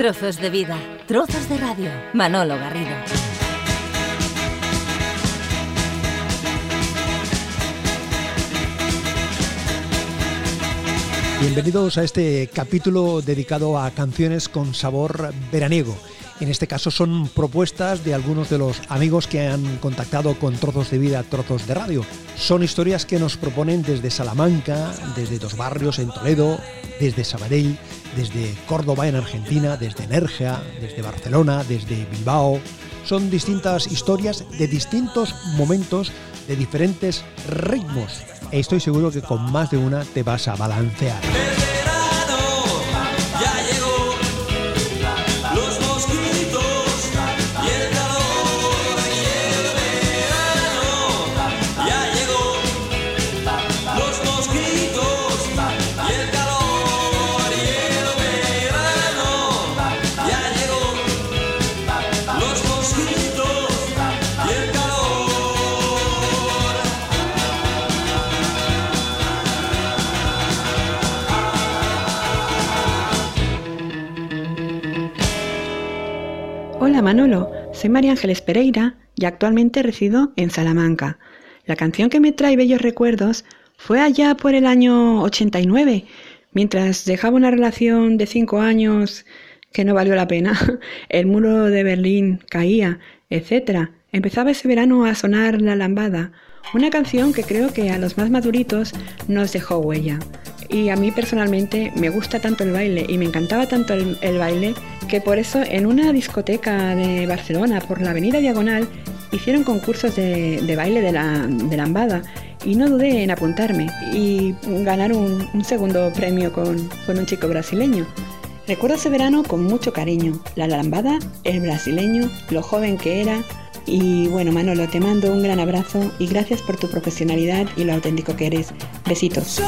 Trozos de vida, trozos de radio. Manolo Garrido. Bienvenidos a este capítulo dedicado a canciones con sabor veraniego. En este caso son propuestas de algunos de los amigos que han contactado con Trozos de Vida, Trozos de Radio. Son historias que nos proponen desde Salamanca, desde dos barrios en Toledo, desde Sabadell, desde Córdoba en Argentina, desde Nerja, desde Barcelona, desde Bilbao. Son distintas historias de distintos momentos, de diferentes ritmos. Estoy seguro que con más de una te vas a balancear. Manolo, soy María Ángeles Pereira y actualmente resido en Salamanca. La canción que me trae bellos recuerdos fue allá por el año 89, mientras dejaba una relación de cinco años que no valió la pena, el muro de Berlín caía, etc. Empezaba ese verano a sonar la lambada, una canción que creo que a los más maduritos nos dejó huella. Y a mí personalmente me gusta tanto el baile y me encantaba tanto el, baile que por eso en una discoteca de Barcelona, por la avenida Diagonal, hicieron concursos de, baile de la, de lambada y no dudé en apuntarme y ganar un, segundo premio con, con un chico brasileño. Recuerdo ese verano con mucho cariño, la lambada, el brasileño, lo joven que era, y bueno, Manolo, te mando un gran abrazo y gracias por tu profesionalidad y lo auténtico que eres. Besitos.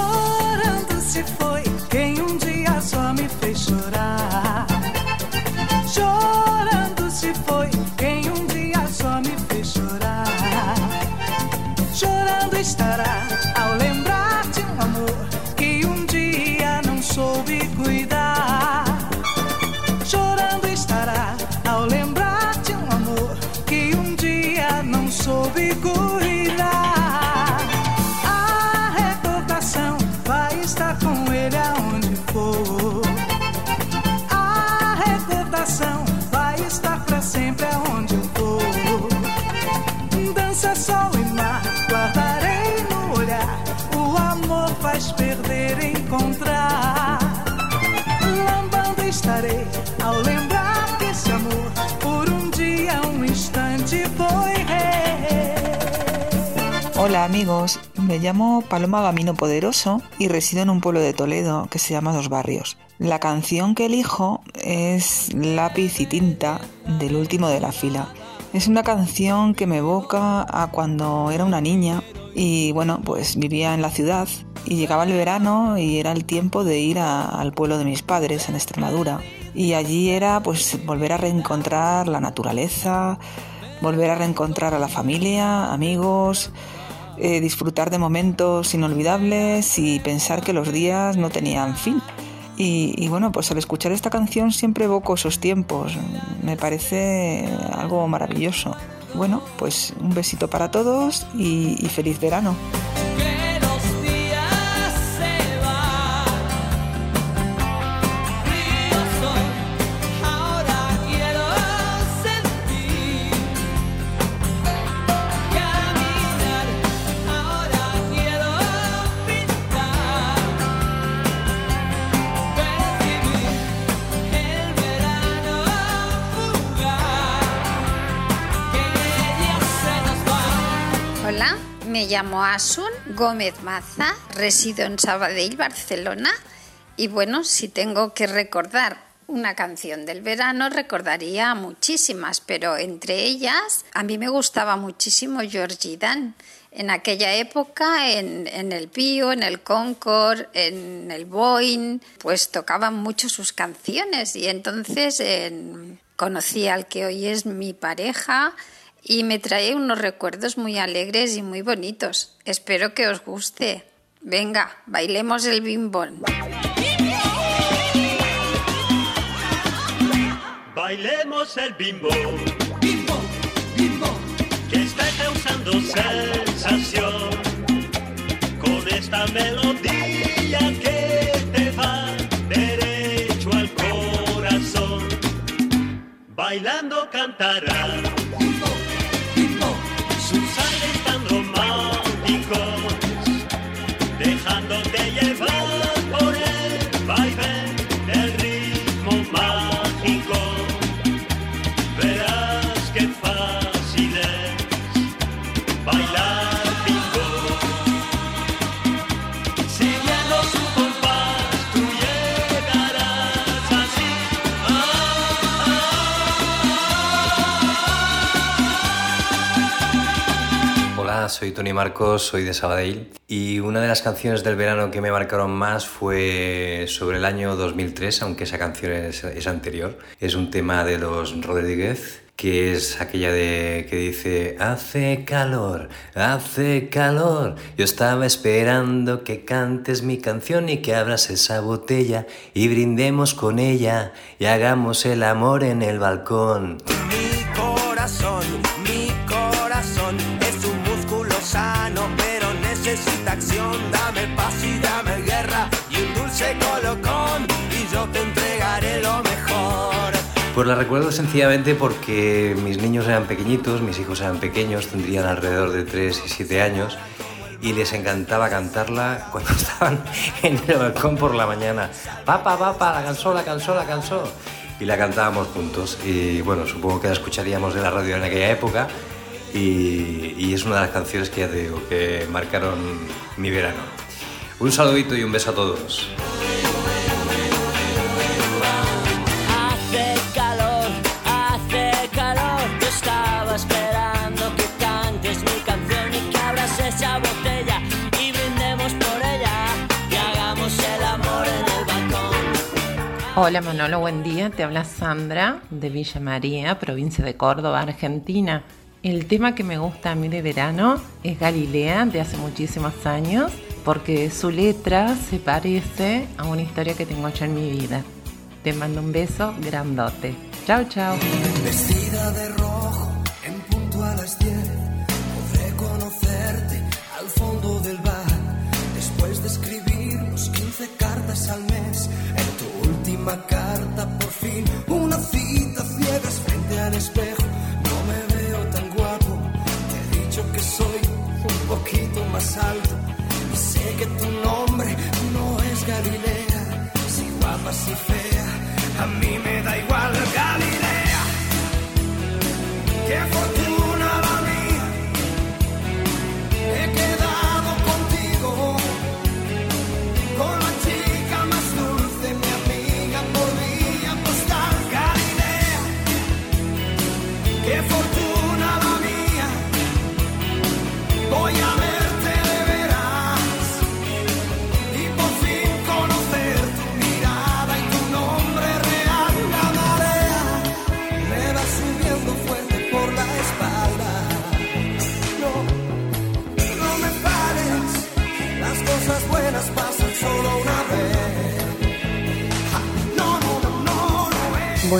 estar pra sempre aonde eu for. Dança sol e mar, guardarei no olhar. O amor faz perder encontrar. Lambando estarei ao lembrar que esse amor por um dia, um instante foi rei. Olá, amigos. Me llamo Paloma Gamino Poderoso y resido en un pueblo de Toledo que se llama Dos Barrios. La canción que elijo es Lápiz y tinta del último de la fila. Es una canción que me evoca a cuando era una niña y bueno, pues vivía en la ciudad y llegaba el verano y era el tiempo de ir al pueblo de mis padres en Extremadura y allí era pues volver a reencontrar la naturaleza, volver a reencontrar a la familia, amigos, eh, disfrutar de momentos inolvidables y pensar que los días no tenían fin. Y, bueno, pues al escuchar esta canción siempre evoco esos tiempos, me parece algo maravilloso. Bueno, pues un besito para todos y feliz verano. Llamo Asun Gómez Maza, resido en Sabadell, Barcelona. Y bueno, si tengo que recordar una canción del verano, recordaría muchísimas, pero entre ellas a mí me gustaba muchísimo Georgie Dan. En aquella época, en, el Pío, en el Concord, en el Boeing, pues tocaban mucho sus canciones y entonces conocí al que hoy es mi pareja y me trae unos recuerdos muy alegres y muy bonitos. Espero que os guste. Venga, bailemos el bimbón. es el bimbo. Bimbo, bimbo. Que está causando sensación con esta melodía soy Tony Marcos, soy de Sabadell y una de las canciones del verano que me marcaron más fue sobre el año 2003, aunque esa canción es, anterior. Es un tema de los Rodríguez que es aquella de que dice hace calor, hace calor. Yo estaba esperando que cantes mi canción y que abras esa botella y brindemos con ella y hagamos el amor en el balcón. Mi corazón, mi corazón sano, pero necesita acción. Dame paz y dame guerra y un dulce colocón Pues la recuerdo sencillamente porque mis niños eran pequeñitos, mis hijos eran pequeños, tendrían alrededor de 3 y 7 años y les encantaba cantarla cuando estaban en el balcón por la mañana. Papa, papa, la cansó, la cansó, la cansó. Y la cantábamos juntos. Y bueno, supongo que la escucharíamos de la radio en aquella época y, es una de las canciones que ya te digo que marcaron mi verano. Un saludito y un beso a todos. Hola Manolo, buen día. Te habla Sandra de Villa María, provincia de Córdoba, Argentina. El tema que me gusta a mí de verano es Galilea de hace muchísimos años porque su letra se parece a una historia que tengo yo en mi vida. Te mando un beso grandote. Chao, chao. Vestida de rojo en punto a las 10 podré conocerte al fondo del bar después de escribirnos 15 cartas al mes última carta por fin una cita ciegas frente al espejo poquito más alto. Sé que tu nombre no es Galilea, si guapa, si fea, a mí me da igual Galilea. Qué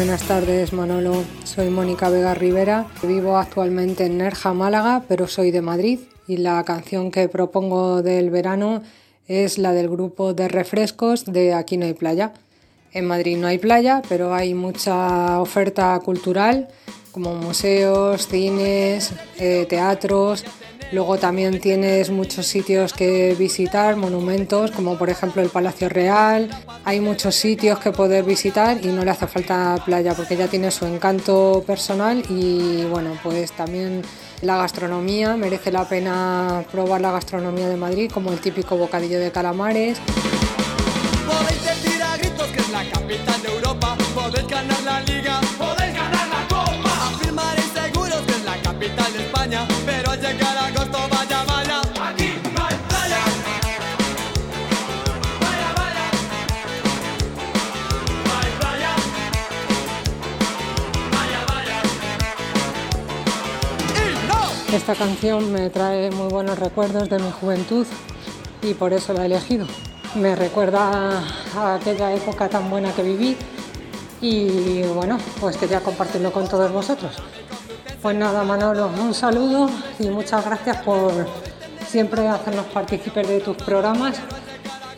Buenas tardes Manolo, soy Mónica Vega Rivera, vivo actualmente en Nerja, Málaga, pero soy de Madrid. Y la canción que propongo del verano es la del grupo de refrescos de Aquí no hay playa. En Madrid no hay playa, pero hay mucha oferta cultural como museos, cines, eh, teatros, Luego también tienes muchos sitios que visitar, monumentos, como por ejemplo el Palacio Real. Hay muchos sitios que poder visitar y no le hace falta playa porque ya tiene su encanto personal y bueno, pues también la gastronomía, merece la pena probar la gastronomía de Madrid, como el típico bocadillo de calamares. La capital de Europa, podéis ganar la liga, podéis ganar la copa, afirmaréis seguros que es la capital de España, pero al llegar a Esta canción me trae muy buenos recuerdos de mi juventud y por eso la he elegido. Me recuerda a aquella época tan buena que viví y bueno, pues quería compartirlo con todos vosotros. Pues nada, Manolo, un saludo y muchas gracias por siempre hacernos partícipes de tus programas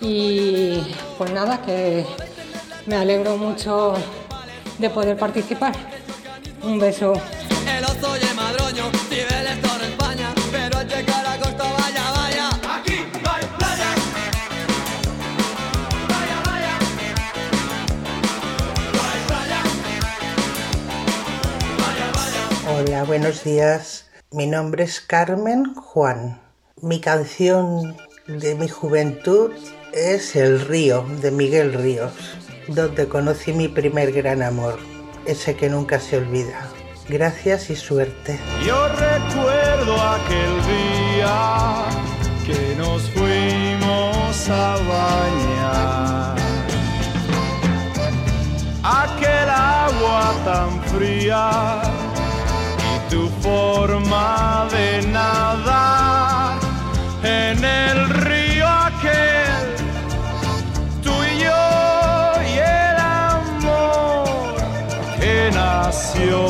y pues nada, que me alegro mucho de poder participar. Un beso. Buenos días. Mi nombre es Carmen Juan. Mi canción de mi juventud es El río de Miguel Ríos, donde conocí mi primer gran amor, ese que nunca se olvida. Gracias y suerte. Yo recuerdo aquel día que nos fuimos a bañar. Aquel agua tan fría tu forma de nadar en el río aquel, tú y yo y el amor que nació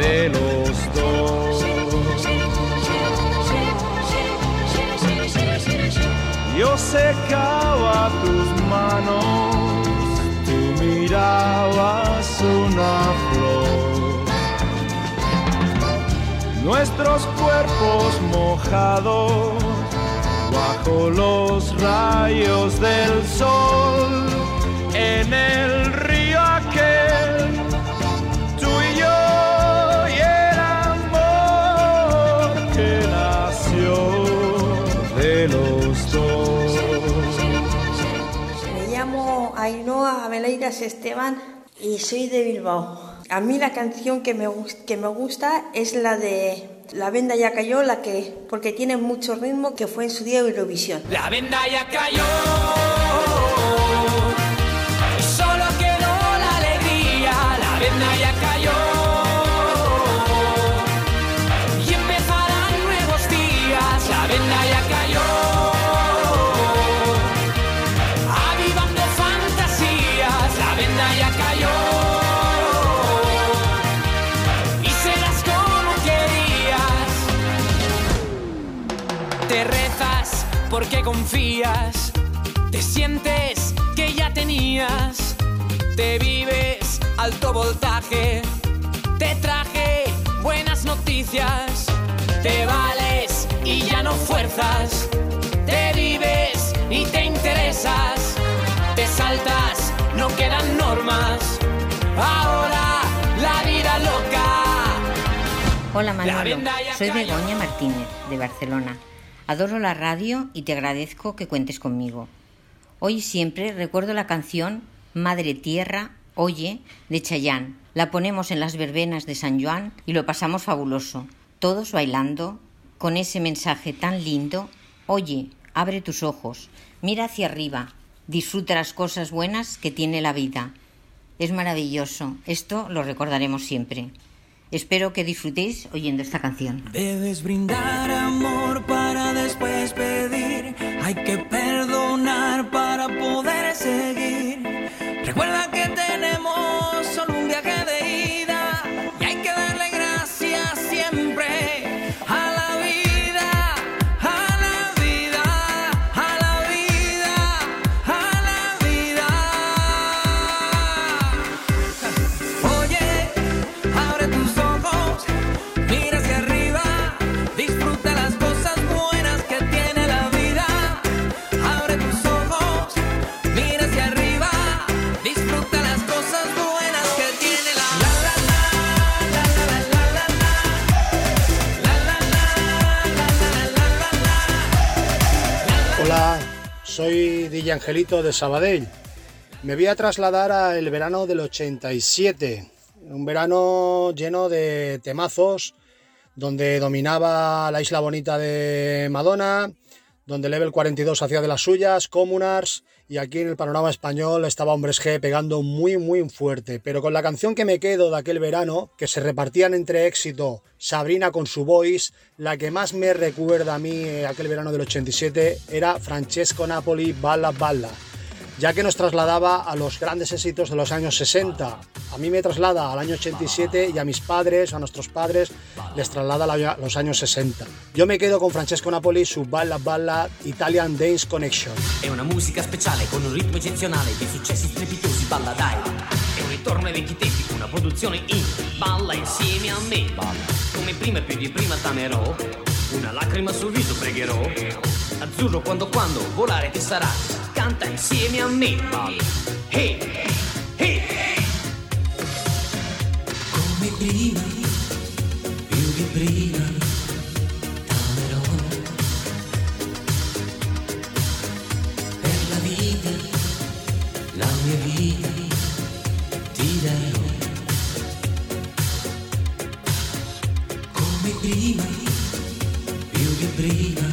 de los dos. Yo secaba tus manos, Nuestros cuerpos mojados bajo los rayos del sol en el río aquel tú y yo y el amor que nació de los dos. Me llamo Ainhoa Ameleiras Esteban y soy de Bilbao. A mí la canción que me, que me gusta es la de La venda ya cayó, la que, porque tiene mucho ritmo, que fue en su día Eurovisión. La venda ya cayó. Solo quedó la alegría. La venda ya cayó. Porque confías, te sientes que ya tenías, te vives alto voltaje, te traje buenas noticias, te vales y ya no fuerzas, te vives y te interesas, te saltas, no quedan normas, ahora la vida loca. Hola La Manolo, soy. Begoña Martínez, de Barcelona. Adoro la radio y te agradezco que cuentes conmigo. Hoy siempre recuerdo la canción Madre Tierra, Oye, de Chayán. La ponemos en las verbenas de San Juan y lo pasamos fabuloso. Todos bailando, con ese mensaje tan lindo. Oye, abre tus ojos, mira hacia arriba, disfruta las cosas buenas que tiene la vida. Es maravilloso, esto lo recordaremos siempre. Espero que disfrutéis oyendo esta canción. Debes brindar amor. Hay que Angelito de Sabadell. Me voy a trasladar al verano del 87, un verano lleno de temazos, donde dominaba la isla bonita de Madonna, donde Level 42 hacía de las suyas, Comunars, y aquí en el panorama español estaba Hombres G pegando muy muy fuerte. Pero con la canción que me quedo de aquel verano, que se repartían entre éxito Sabrina con su voice, la que más me recuerda a mí eh, aquel verano del 87 era Francesco Napoli Balla Balla. Ya que nos trasladaba a los grandes éxitos de los años 60. A mí me traslada al año 87 y a mis padres, a nuestros padres, les traslada a los años 60. Yo me quedo con Francesco Napoli su Balla Balla Italian Dance Connection. È una musica speciale con un ritmo eccezionale di successi strepitosi, balla dai. È un ritorno ai vecchi tempi, una produzione in balla insieme a me. Balla. Come prima e più di prima t'amerò, una lacrima sul viso pregherò. Azzurro quando quando volare ti sarà, canta insieme a me. Hey, hey. Come prima, più di prima, t'amerò. Per la vita, la mia vita, ti darò. Come prima, più di prima,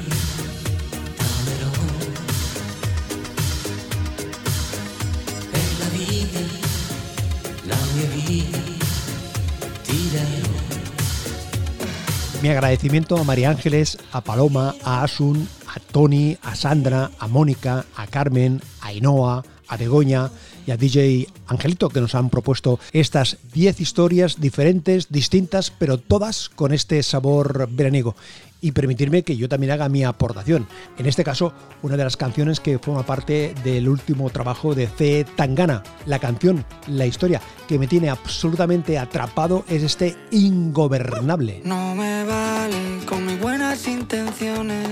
Mi agradecimiento a María Ángeles, a Paloma, a Asun, a Tony, a Sandra, a Mónica, a Carmen, a Ainhoa, a Begoña y a DJ Angelito que nos han propuesto estas 10 historias diferentes, distintas, pero todas con este sabor veraniego. Y permitirme que yo también haga mi aportación. En este caso, una de las canciones que forma parte del último trabajo de C. Tangana. La canción, la historia que me tiene absolutamente atrapado es este Ingobernable. No me vale con mis buenas intenciones.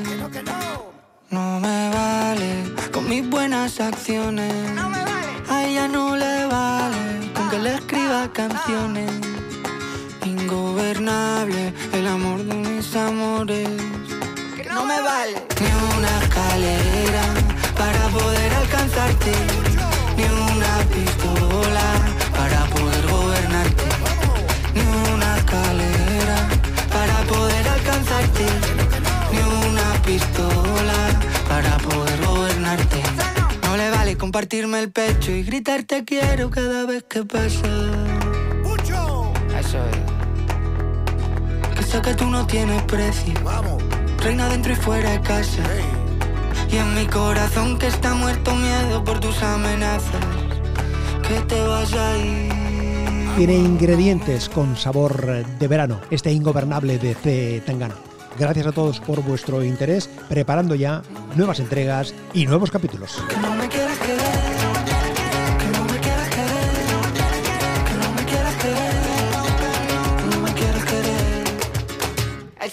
No me vale con mis buenas acciones. A ella no le vale con que le escriba canciones. Ingobernable el amor de mis amores. No me vale ni una escalera para poder alcanzarte. Ni una pistola compartirme el pecho y gritar te quiero cada vez que pasa. Eso es. Que sé que tú no tienes precio. Reina dentro y fuera de casa. Y en mi corazón que está muerto miedo por tus amenazas. Que te vas a ir. Tiene ingredientes con sabor de verano, este ingobernable de C. Tangana. Gracias a todos por vuestro interés, preparando ya nuevas entregas y nuevos capítulos.